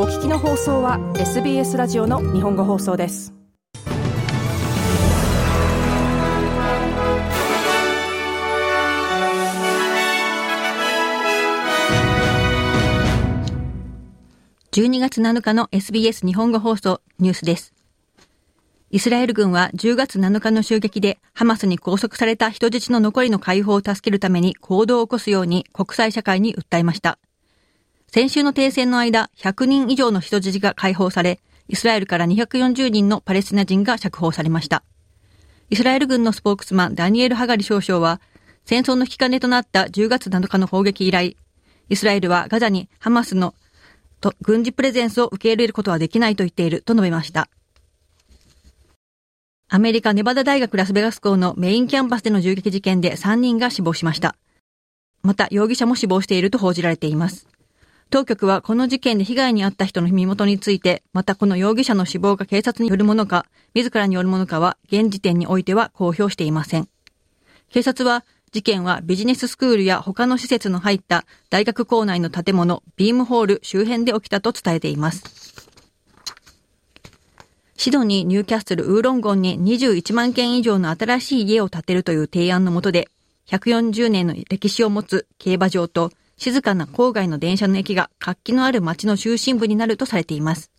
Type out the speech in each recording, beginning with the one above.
お聞きの放送は SBS ラジオの日本語放送です12月7日の SBS 日本語放送ニュースです。イスラエル軍は10月7日の襲撃でハマスに拘束された人質の残りの解放を助けるために行動を起こすように国際社会に訴えました。先週の停戦の間、100人以上の人質が解放され、イスラエルから240人のパレスチナ人が釈放されました。イスラエル軍のスポークスマンダニエル・ハガリ少将は、戦争の引き金となった10月7日の砲撃以来、イスラエルはガザにハマスのと軍事プレゼンスを受け入れることはできないと言っていると述べました。アメリカネバダ大学ラスベガス校のメインキャンパスでの銃撃事件で3人が死亡しました。また容疑者も死亡していると報じられています。当局はこの事件で被害に遭った人の身元について、またこの容疑者の死亡が警察によるものか、自らによるものかは、現時点においては公表していません。警察は、事件はビジネススクールや他の施設の入った大学構内の建物、ビームホール周辺で起きたと伝えています。シドニー、ニューキャッスル、ウーロンゴンに21万件以上の新しい家を建てるという提案のもとで、140年の歴史を持つ競馬場と静かな郊外の電車の駅が活気のある街の中心部になるとされています。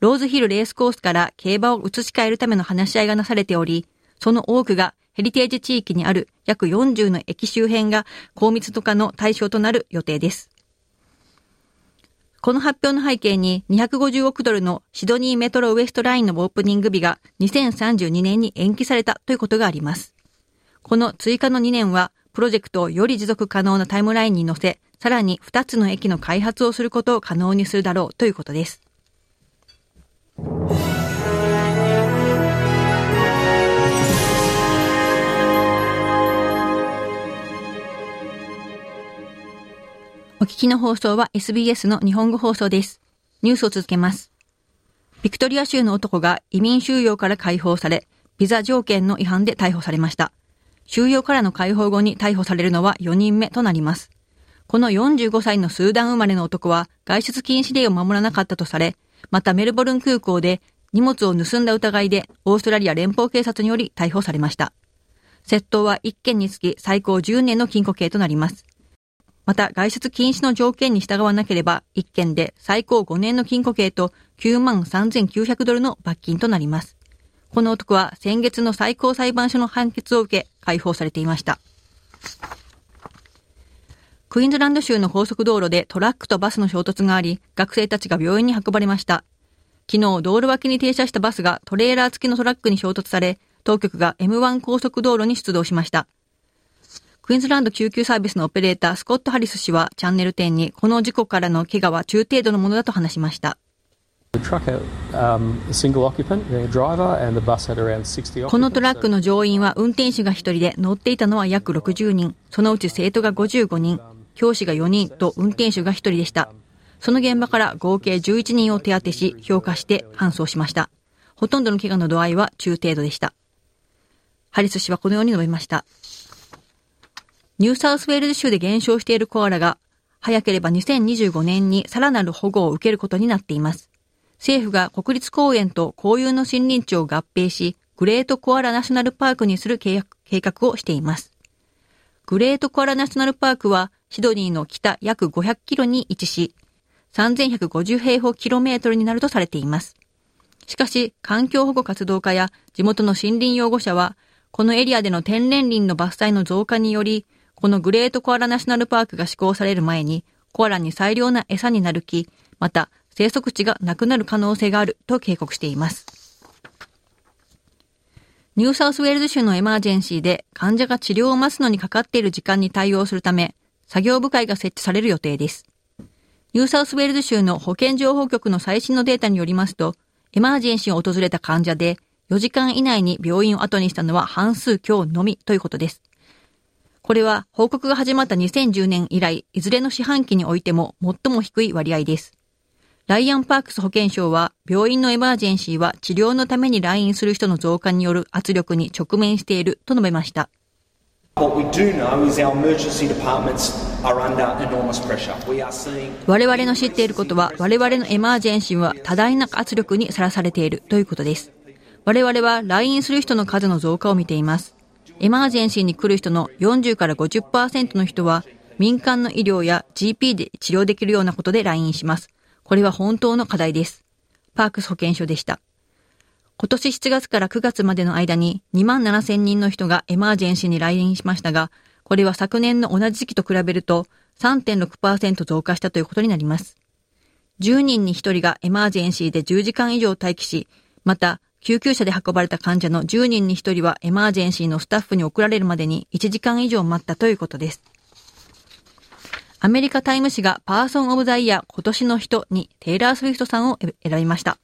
ローズヒルレースコースから競馬を移し替えるための話し合いがなされており、その多くがヘリテージ地域にある約40の駅周辺が高密度化の対象となる予定です。この発表の背景に250億ドルのシドニーメトロウエストラインのオープニング日が2032年に延期されたということがあります。この追加の2年はプロジェクトをより持続可能なタイムラインに乗せ、さらに2つの駅の開発をすることを可能にするだろうということです。お聞きの放送は SBS の日本語放送です。ニュースを続けます。ビクトリア州の男が移民収容から解放され、ビザ条件の違反で逮捕されました。収容からの解放後に逮捕されるのは4人目となります。この45歳のスーダン生まれの男は外出禁止令を守らなかったとされ、またメルボルン空港で荷物を盗んだ疑いでオーストラリア連邦警察により逮捕されました。窃盗は1件につき最高10年の禁錮刑となります。また外出禁止の条件に従わなければ1件で最高5年の禁錮刑と9万3900ドルの罰金となります。この男は先月の最高裁判所の判決を受け解放されていました。クイーンズランド州の高速道路でトラックとバスの衝突があり、学生たちが病院に運ばれました。昨日、道路脇に停車したバスがトレーラー付きのトラックに衝突され、当局が M1 高速道路に出動しました。クイーンズランド救急サービスのオペレータースコット・ハリス氏はチャンネル10にこの事故からの怪我は中程度のものだと話しました。このトラックの乗員は運転手が1人で乗っていたのは約60人、そのうち生徒が55人、教師が4人と運転手が1人でした。その現場から合計11人を手当てし、評価して搬送しました。ほとんどの怪我の度合いは中程度でした。ハリス氏はこのように述べました。ニューサウスウェールズ州で減少しているコアラが、早ければ2025年にさらなる保護を受けることになっています。政府が国立公園と公有の森林地を合併し、グレートコアラナショナルパークにする計画をしています。グレートコアラナショナルパークは、シドニーの北約500キロに位置し、3150平方キロメートルになるとされています。しかし、環境保護活動家や地元の森林擁護者は、このエリアでの天然林の伐採の増加により、このグレートコアラナショナルパークが施行される前に、コアラに最良な餌になる木、また生息地がなくなる可能性があると警告しています。ニューサウスウェールズ州のエマージェンシーで患者が治療を待つのにかかっている時間に対応するため、作業部会が設置される予定です。ニューサウスウェールズ州の保健情報局の最新のデータによりますと、エマージェンシーを訪れた患者で4時間以内に病院を後にしたのは半数強のみということです。これは報告が始まった2010年以来、いずれの四半期においても最も低い割合です。ライアン・パークス保健省は、病院のエマージェンシーは治療のために来院する人の増加による圧力に直面していると述べました。我々の知っていることは、我々のエマージェンシーは多大な圧力にさらされているということです。我々は来院する人の数の増加を見ています。エマージェンシーに来る人の40から50%の人は、民間の医療や GP で治療できるようなことで来院します。これは本当の課題です。パークス保健所でした。今年7月から9月までの間に2万7千人の人がエマージェンシーに来院しましたが、これは昨年の同じ時期と比べると3.6%増加したということになります。10人に1人がエマージェンシーで10時間以上待機し、また救急車で運ばれた患者の10人に1人はエマージェンシーのスタッフに送られるまでに1時間以上待ったということです。アメリカタイム誌が Person of the Year 今年の人にテイラー・スウィフトさんを選びました。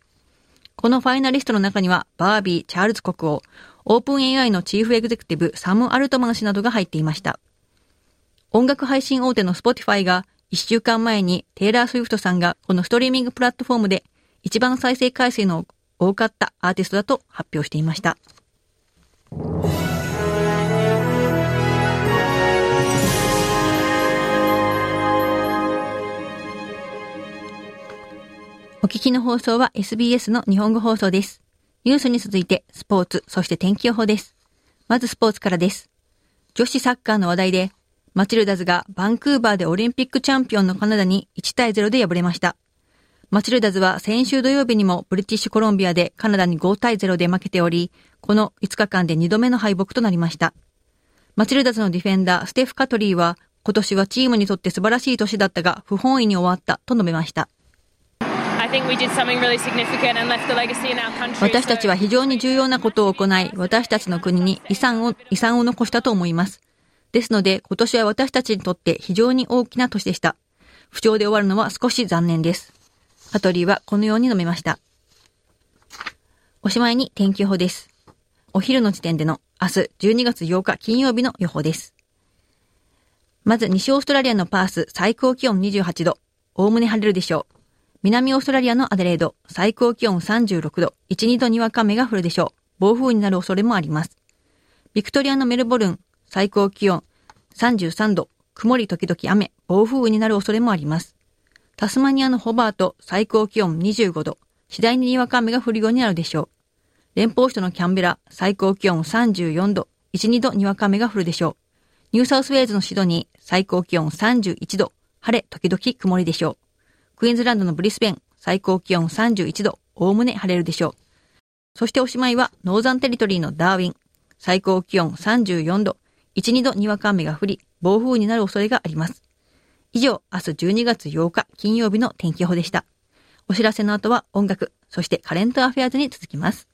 このファイナリストの中には、バービー、チャールズ国王、 OpenAI の Chief Executive、サム・アルトマン氏などが入っていました。音楽配信大手の Spotify が1週間前にテイラー・スウィフトさんがこのストリーミングプラットフォームで一番再生回数の多かったアーティストだと発表していました。お聞きの放送は SBS の日本語放送です。ニュースに続いてスポーツ、そして天気予報です。まずスポーツからです。女子サッカーの話題で、マチルダズがバンクーバーでオリンピックチャンピオンのカナダに1対0で敗れました。マチルダズは先週土曜日にもブリティッシュコロンビアでカナダに5対0で負けており、この5日間で2度目の敗北となりました。マチルダズのディフェンダー、ステフ・カトリーは、今年はチームにとって素晴らしい年だったが、不本意に終わったと述べました。私たちは非常に重要なことを行い、私たちの国に遺産を、遺産を残したと思います。ですので、今年は私たちにとって非常に大きな年でした。不調で終わるのは少し残念です。カトリーはこのように述べました。おしまいに天気予報です。お昼の時点での明日12月8日金曜日の予報です。まず西オーストラリアのパース最高気温28度、おおむね晴れるでしょう。南オーストラリアのアデレード、最高気温36度、1、2度にわか雨が降るでしょう。暴風になる恐れもあります。ビクトリアのメルボルン、最高気温33度、曇り時々雨、暴風雨になる恐れもあります。タスマニアのホバート、最高気温25度、次第ににわか雨が降るようになるでしょう。連邦首都のキャンベラ、最高気温34度、1、2度にわか雨が降るでしょう。ニューサウスウェールズのシドニー、最高気温31度、晴れ時々曇りでしょう。クイーンズランドのブリスベン、最高気温31度、おおむね晴れるでしょう。そしておしまいは、ノーザンテリトリーのダーウィン、最高気温34度、1、2度にわか雨が降り、暴風になる恐れがあります。以上、明日12月8日金曜日の天気予報でした。お知らせの後は音楽、そして Current Affairs に続きます。